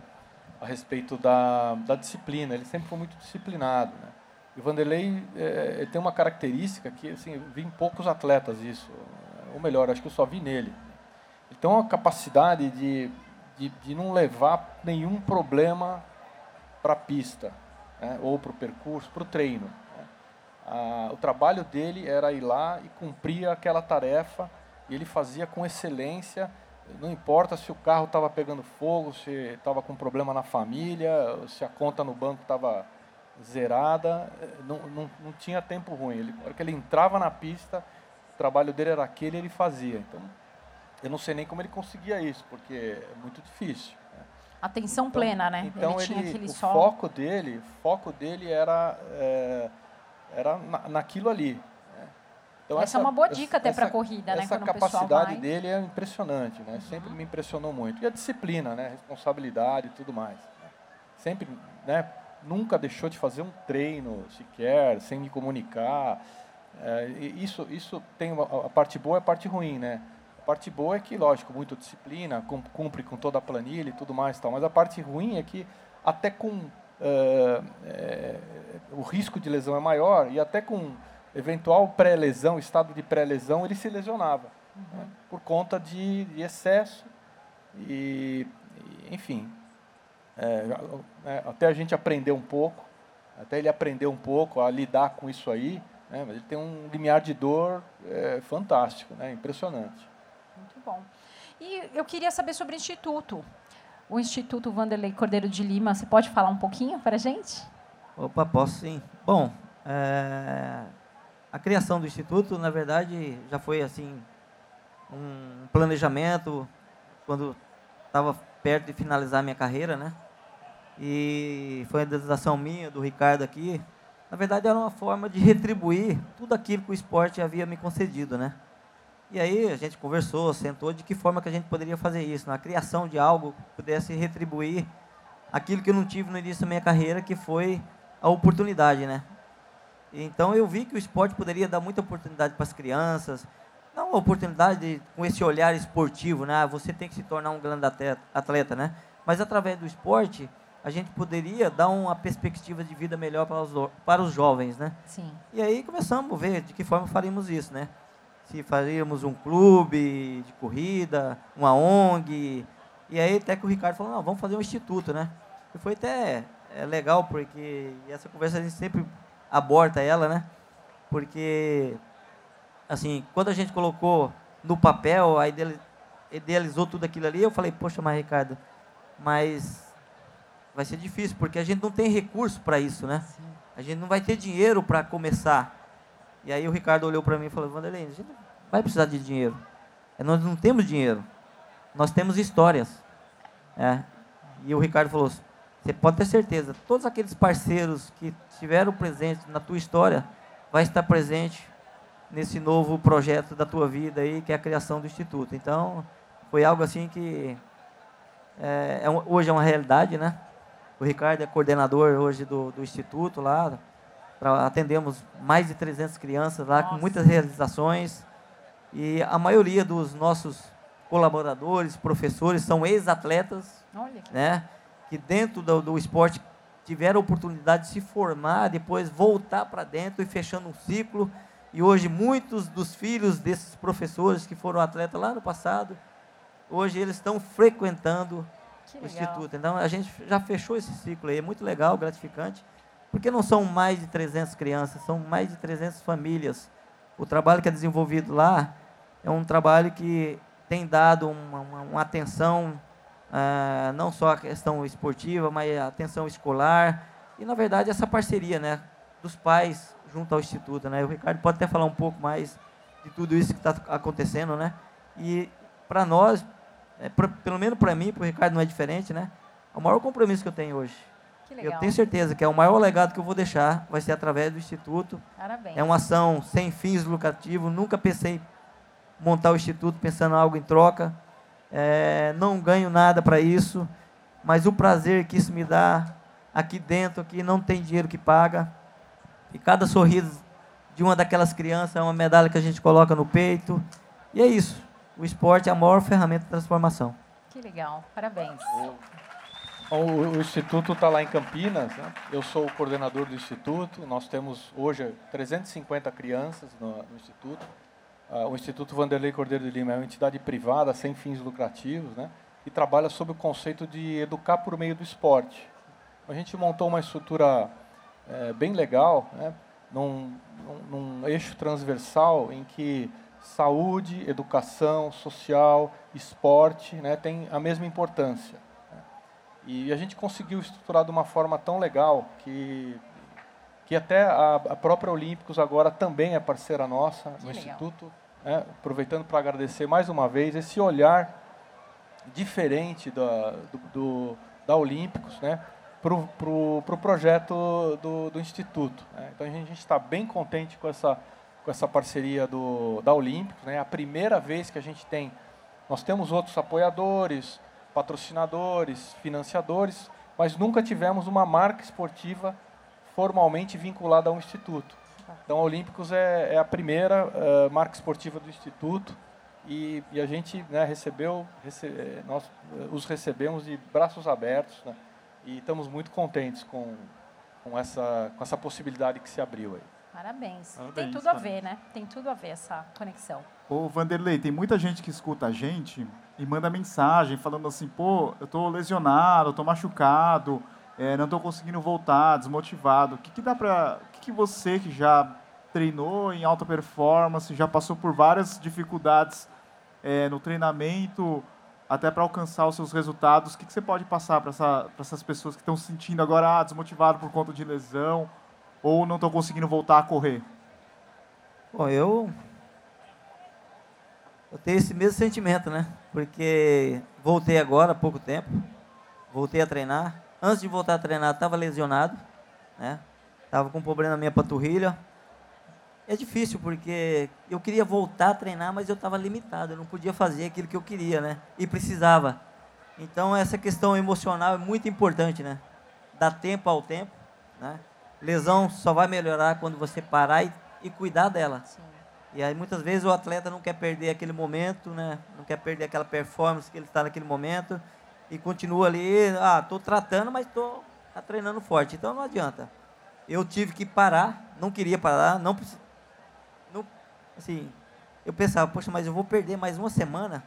a respeito da, da disciplina. Ele sempre foi muito disciplinado. Né? E o Vanderlei é, tem uma característica que assim, eu vi em poucos atletas isso. Ou melhor, acho que eu só vi nele. Ele tem uma capacidade de, de, de não levar nenhum problema para a pista, né? ou para o percurso, para o treino. Né? Ah, o trabalho dele era ir lá e cumprir aquela tarefa, e ele fazia com excelência não importa se o carro estava pegando fogo, se estava com problema na família, se a conta no banco estava zerada, não, não, não tinha tempo ruim. Ele, na hora que ele entrava na pista, o trabalho dele era aquele e ele fazia. Então, eu não sei nem como ele conseguia isso, porque é muito difícil. Né? Atenção então, plena, né? Então ele, ele o sol... foco dele, foco dele era é, era na, naquilo ali. Essa, essa, é uma boa dica até para a corrida, né? Essa capacidade dele é impressionante, né? Uhum. Sempre me impressionou muito. E a disciplina, né? Responsabilidade e tudo mais. Né? Sempre, né? Nunca deixou de fazer um treino sequer, sem me comunicar. É, isso, isso tem uma, a parte boa e a parte ruim, né? A parte boa é que, lógico, muito disciplina, cumpre com toda a planilha e tudo mais, tal. Mas a parte ruim é que até com é, é, o risco de lesão é maior e até com eventual pré-lesão, estado de pré-lesão, ele se lesionava uhum. né, por conta de, de excesso e, e enfim, é, é, até a gente aprender um pouco, até ele aprender um pouco a lidar com isso aí, né, mas ele tem um limiar de dor é, fantástico, né, impressionante. Muito bom. E eu queria saber sobre o Instituto. O Instituto Vanderlei Cordeiro de Lima, você pode falar um pouquinho para a gente? Opa, posso sim. Bom, é, a criação do instituto, na verdade, já foi assim um planejamento quando estava perto de finalizar minha carreira, né? E foi a dedicação minha, do Ricardo aqui. Na verdade, era uma forma de retribuir tudo aquilo que o esporte havia me concedido, né? E aí a gente conversou, sentou de que forma que a gente poderia fazer isso, na criação de algo que pudesse retribuir aquilo que eu não tive no início da minha carreira, que foi a oportunidade, né? Então eu vi que o esporte poderia dar muita oportunidade para as crianças, não uma oportunidade de, com esse olhar esportivo, né? Ah, você tem que se tornar um grande atleta, né? Mas através do esporte a gente poderia dar uma perspectiva de vida melhor para os, para os jovens, né? Sim. E aí começamos a ver de que forma faríamos isso, né? Se faríamos um clube de corrida, uma ONG, e aí até que o Ricardo falou, não, vamos fazer um instituto, né? E foi até é, legal, porque essa conversa a gente sempre aborta ela, né? Porque assim, quando a gente colocou no papel, aí idealizou tudo aquilo ali, eu falei, poxa, mas Ricardo, mas vai ser difícil, porque a gente não tem recurso para isso, né? Sim. A gente não vai ter dinheiro para começar. E aí o Ricardo olhou para mim e falou, Vanderlei, a gente não vai precisar de dinheiro. É, nós não temos dinheiro. Nós temos histórias. É. E o Ricardo falou, você pode ter certeza, todos aqueles parceiros que estiveram presentes na tua história, vai estar presente nesse novo projeto da tua vida aí, que é a criação do Instituto. Então, foi algo assim que é, é, hoje é uma realidade, né? O Ricardo é coordenador hoje do, do Instituto lá, pra, atendemos mais de 300 crianças lá, Nossa. com muitas realizações, e a maioria dos nossos colaboradores, professores, são ex-atletas, né? Que dentro do, do esporte tiveram a oportunidade de se formar, depois voltar para dentro e fechando um ciclo, e hoje muitos dos filhos desses professores que foram atletas lá no passado, hoje eles estão frequentando o instituto. Então a gente já fechou esse ciclo aí, é muito legal, gratificante, porque não são mais de 300 crianças, são mais de 300 famílias. O trabalho que é desenvolvido lá é um trabalho que tem dado uma, uma, uma atenção, ah, não só a questão esportiva, mas a atenção escolar, e na verdade essa parceria né, dos pais junto ao Instituto. Né? O Ricardo pode até falar um pouco mais de tudo isso que está acontecendo. Né? E para nós, é, pra, pelo menos para mim, para o Ricardo não é diferente, né? é o maior compromisso que eu tenho hoje. Eu tenho certeza que é o maior legado que eu vou deixar vai ser através do Instituto. Parabéns. É uma ação sem fins lucrativos. Nunca pensei em montar o Instituto pensando em algo em troca. É, não ganho nada para isso, mas o prazer que isso me dá aqui dentro, aqui não tem dinheiro que paga. E cada sorriso de uma daquelas crianças é uma medalha que a gente coloca no peito. E é isso. O esporte é a maior ferramenta de transformação. Que legal. Parabéns. O, o Instituto está lá em Campinas. Né? Eu sou o coordenador do Instituto. Nós temos hoje 350 crianças no, no Instituto. Uh, o Instituto Vanderlei Cordeiro de Lima é uma entidade privada, sem fins lucrativos, né? e trabalha sob o conceito de educar por meio do esporte. A gente montou uma estrutura é, bem legal, né? num, num, num eixo transversal em que saúde, educação, social, esporte né, tem a mesma importância. Né? E a gente conseguiu estruturar de uma forma tão legal que, que até a, a própria Olímpicos agora também é parceira nossa no Instituto. Né? aproveitando para agradecer mais uma vez esse olhar diferente da, do, do da Olímpicos, né? para o pro, pro projeto do, do Instituto. Né? Então a gente está bem contente com essa, com essa parceria do, da Olímpicos. Né? É a primeira vez que a gente tem, nós temos outros apoiadores, patrocinadores, financiadores, mas nunca tivemos uma marca esportiva formalmente vinculada ao Instituto. Então a Olímpicos é, é a primeira uh, marca esportiva do Instituto e, e a gente né, recebeu, rece, eh, nós uh, os recebemos de braços abertos, né? E estamos muito contentes com, com, essa, com essa possibilidade que se abriu aí. Parabéns. Parabéns tem tudo a ver, né? Tem tudo a ver essa conexão. Ô, Vanderlei, tem muita gente que escuta a gente e manda mensagem falando assim, pô, eu tô lesionado, eu tô machucado, é, não tô conseguindo voltar, desmotivado. O que, que dá para, o que, que você que já treinou em alta performance, já passou por várias dificuldades é, no treinamento, até para alcançar os seus resultados, o que, que você pode passar para essa, essas pessoas que estão se sentindo agora ah, desmotivadas por conta de lesão ou não estão conseguindo voltar a correr? Bom, eu, eu tenho esse mesmo sentimento, né? Porque voltei agora há pouco tempo, voltei a treinar. Antes de voltar a treinar, estava lesionado, né? Estava com um problema na minha panturrilha, é difícil porque eu queria voltar a treinar, mas eu estava limitado, eu não podia fazer aquilo que eu queria, né? E precisava. Então essa questão emocional é muito importante, né? Dar tempo ao tempo, né? Lesão só vai melhorar quando você parar e, e cuidar dela. Sim. E aí muitas vezes o atleta não quer perder aquele momento, né? Não quer perder aquela performance que ele está naquele momento e continua ali, ah, estou tratando, mas estou tá treinando forte. Então não adianta. Eu tive que parar, não queria parar, não assim, eu pensava, poxa, mas eu vou perder mais uma semana.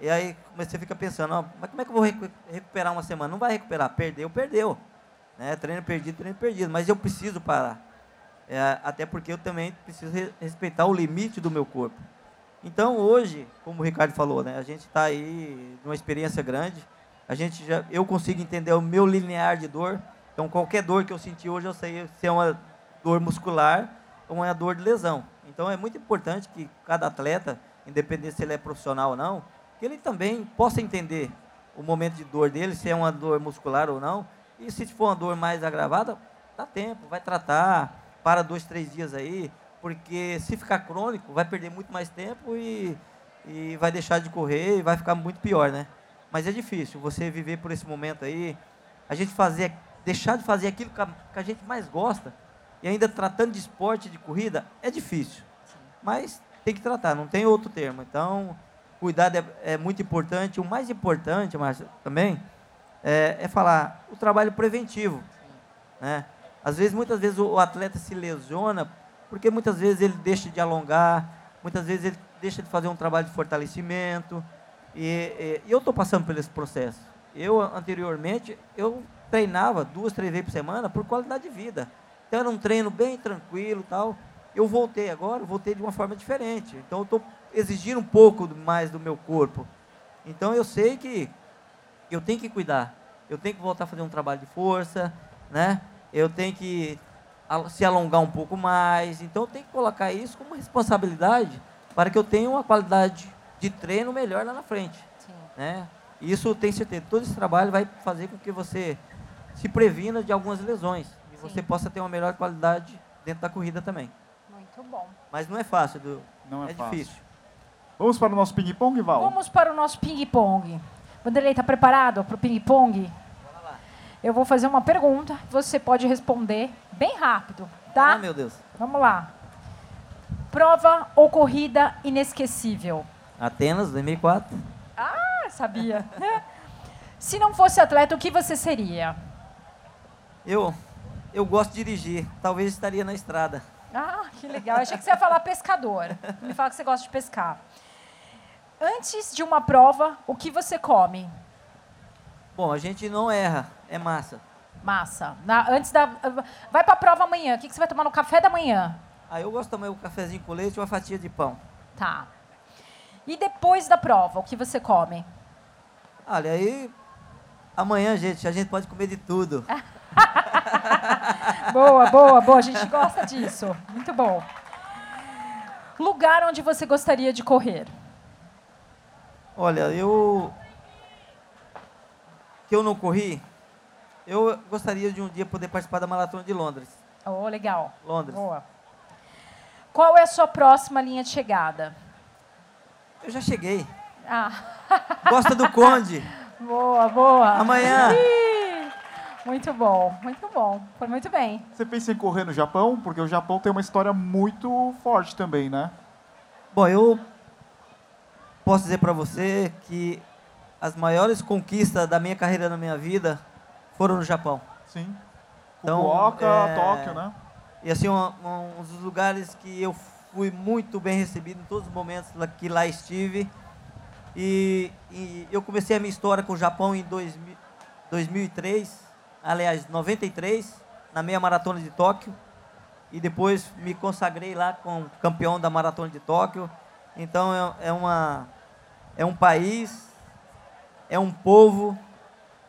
E aí comecei a ficar pensando, mas como é que eu vou recuperar uma semana? Não vai recuperar, perdeu, perdeu. Né? Treino perdido, treino perdido, mas eu preciso parar. É, até porque eu também preciso re respeitar o limite do meu corpo. Então, hoje, como o Ricardo falou, né, a gente está aí numa experiência grande. A gente já, eu consigo entender o meu linear de dor. Então, qualquer dor que eu sentir hoje, eu sei se é uma dor muscular ou uma dor de lesão. Então, é muito importante que cada atleta, independente se ele é profissional ou não, que ele também possa entender o momento de dor dele, se é uma dor muscular ou não. E se for uma dor mais agravada, dá tempo, vai tratar, para dois, três dias aí, porque se ficar crônico, vai perder muito mais tempo e, e vai deixar de correr e vai ficar muito pior, né? Mas é difícil você viver por esse momento aí, a gente fazer, deixar de fazer aquilo que a, que a gente mais gosta e ainda tratando de esporte, de corrida, é difícil. Mas tem que tratar, não tem outro termo. Então, cuidado é, é muito importante. O mais importante, Márcio, também, é, é, falar o trabalho preventivo. Né? Às vezes, muitas vezes o, o atleta se lesiona porque muitas vezes ele deixa de alongar, muitas vezes ele deixa de fazer um trabalho de fortalecimento. E, e, eu estou passando por esse processo. Eu, anteriormente, eu treinava duas, três vezes por semana por qualidade de vida. Então, era um treino bem tranquilo tal. Eu voltei agora, voltei de uma forma diferente. Então, eu estou exigindo um pouco mais do meu corpo. Então, eu sei que eu tenho que cuidar. Eu tenho que voltar a fazer um trabalho de força, né? Eu tenho que se alongar um pouco mais. Então, eu tenho que colocar isso como responsabilidade para que eu tenha uma qualidade de treino melhor lá na frente. Sim. Né? Isso, tenho certeza, todo esse trabalho vai fazer com que você se previna de algumas lesões. E Sim. você possa ter uma melhor qualidade dentro da corrida também. Muito bom. Mas não é fácil, Edu. Não é, é fácil. difícil. Vamos para o nosso ping-pong, Val? Vamos para o nosso ping-pong. Vanderlei, está preparado para o ping-pong? Eu vou fazer uma pergunta, você pode responder bem rápido, tá? Ah, meu Deus. Vamos lá. Prova ou corrida inesquecível? Atenas, 2004. Ah, sabia. Se não fosse atleta, o que você seria? Eu, eu gosto de dirigir. Talvez estaria na estrada. Ah, que legal. Eu achei que você ia falar pescador. Me fala que você gosta de pescar. Antes de uma prova, o que você come? Bom, a gente não erra, é massa. Massa. Na, antes da. Vai para a prova amanhã. O que, que você vai tomar no café da manhã? Ah, eu gosto de tomar um cafezinho com leite e uma fatia de pão. Tá. E depois da prova, o que você come? Olha, aí. Amanhã, gente, a gente pode comer de tudo. boa, boa, boa. A gente gosta disso. Muito bom. Lugar onde você gostaria de correr? Olha, eu que eu não corri, eu gostaria de um dia poder participar da maratona de Londres. Oh, legal. Londres. Boa. Qual é a sua próxima linha de chegada? Eu já cheguei. Ah. Gosta do Conde. Boa, boa. Amanhã. Muito bom, muito bom. Foi muito bem. Você pensa em correr no Japão? Porque o Japão tem uma história muito forte também, né? Bom, eu posso dizer para você que as maiores conquistas da minha carreira na minha vida foram no Japão. Sim. Então, Fukuoka, é, Tóquio, né? E assim, um, um, dos lugares que eu fui muito bem recebido em todos os momentos que lá estive. E, e eu comecei a minha história com o Japão em 2000, 2003, aliás, 93, na meia maratona de Tóquio. E depois me consagrei lá como campeão da maratona de Tóquio. Então é, é, uma, é um país é um povo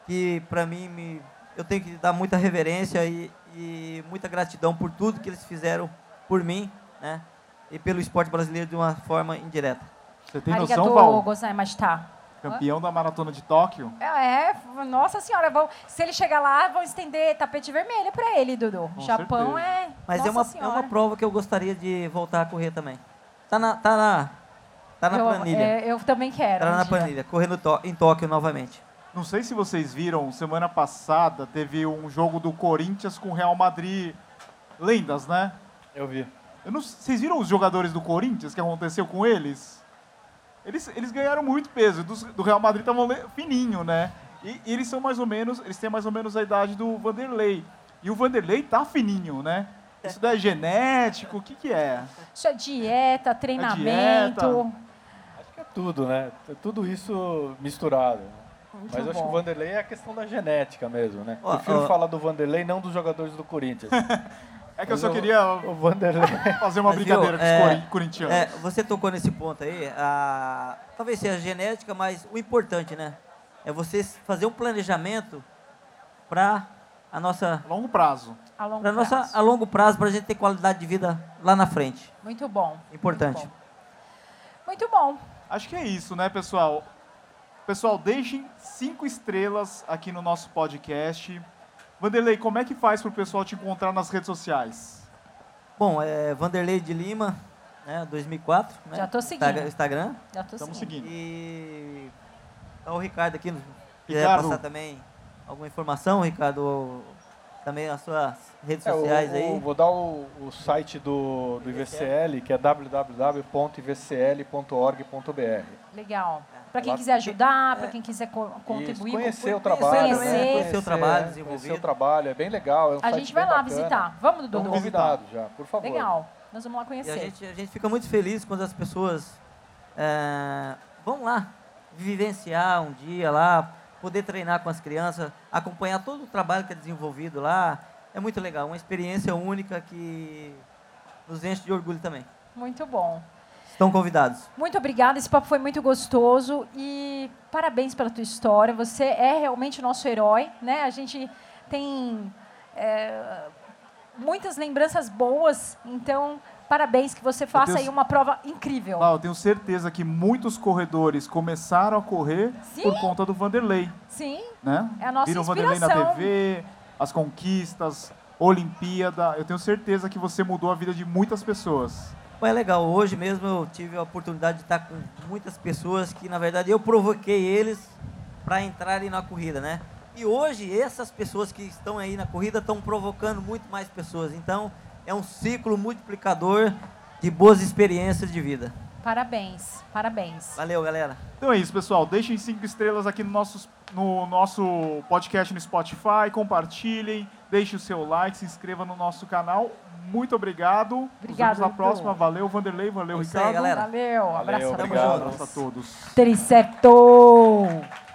que, para mim, me, eu tenho que dar muita reverência e, e, muita gratidão por tudo que eles fizeram por mim, né? E pelo esporte brasileiro de uma forma indireta. Você tem noção, Val? Tá. Campeão da maratona de Tóquio. É, nossa senhora, vão, se ele chegar lá, vão estender tapete vermelho para ele, Dudu. Com Japão certeza. é. Mas é uma, é uma prova que eu gostaria de voltar a correr também. Tá na, tá na, Tá na eu, planilha. É, eu também quero. Tá um na dia. planilha, correndo em Tóquio novamente. Não sei se vocês viram, semana passada teve um jogo do Corinthians com o Real Madrid. Lendas, né? Eu vi. Eu não, vocês viram os jogadores do Corinthians que aconteceu com eles? Eles, eles ganharam muito peso. Do, do Real Madrid estavam fininho, né? E, e, eles são mais ou menos, eles têm mais ou menos a idade do Vanderlei. E o Vanderlei tá fininho, né? Isso daí é genético, o que que é? Isso é dieta, treinamento. É dieta é tudo, né? É tudo isso misturado. Muito Mas eu acho que o Vanderlei é a questão da genética mesmo, né? Prefiro falar do Vanderlei, não dos jogadores do Corinthians. É que eu só queria fazer uma Mas, brincadeira com os é, cori- corintianos. É, você tocou nesse ponto aí, a, talvez seja genética, mas o importante, né? É você fazer um planejamento para a nossa, Longo prazo. A longo pra nossa prazo. a longo prazo, para a gente ter qualidade de vida lá na frente. Muito bom. Importante. Muito bom. Muito bom. Acho que é isso, né, pessoal? Pessoal, deixem cinco estrelas aqui no nosso podcast. Vanderlei, como é que faz para o pessoal te encontrar nas redes sociais? Bom, é Vanderlei de Lima, né, 2004. Né? Já tô seguindo. Instagram- Instagram. Já Estamos seguindo. seguindo. E tá o Ricardo aqui. Quiser Ricardo. passar também alguma informação, Ricardo, também as suas redes É, sociais o- aí. vou dar o, o site do, do IVCL, que é www.ivcl.org.br. Legal. Para quem Lá- quiser ajudar, para quem quiser co- contribuir. Isso, conhecer com- o trabalho. Conhecer. né? Conhecer o trabalho Conhecer desenvolvido. o trabalho, é bem legal. É um A gente vai lá bacana. visitar. Vamos, Dudu? convidados já, por favor. Legal. Nós vamos lá E conhecer. a gente, a gente fica muito feliz quando as pessoas é, vão lá vivenciar um dia lá, poder treinar com as crianças, acompanhar todo o trabalho que é desenvolvido lá. É muito legal, uma experiência única que nos enche de orgulho também. Muito bom. Estão convidados. Muito obrigada, esse papo foi muito gostoso e parabéns pela tua história. Você é realmente o nosso herói, né? A gente tem é, muitas lembranças boas, então parabéns que você faça tenho- aí uma prova incrível. Eu tenho certeza que muitos corredores começaram a correr Sim. por conta do Vanderlei, Sim, né? É a nossa Viram o Vanderlei na inspiração. TV, as conquistas, Olimpíada. Eu tenho certeza que você mudou a vida de muitas pessoas. É legal, hoje mesmo eu tive a oportunidade de estar com muitas pessoas que, na verdade, eu provoquei eles para entrarem na corrida, né? E hoje, essas pessoas que estão aí na corrida estão provocando muito mais pessoas. Então, é um ciclo multiplicador de boas experiências de vida. parabéns, parabéns. Valeu, galera. Então é isso, pessoal. Deixem cinco estrelas aqui no nosso, no nosso podcast no Spotify, compartilhem, deixem o seu like, se inscreva no nosso canal. Muito obrigado. Obrigado, Nos vemos na próxima. Valeu, Vanderlei. Valeu, É isso aí, Ricardo. galera. Valeu. Valeu, Tamo Obrigado. junto. Abraço a todos. Tricerto!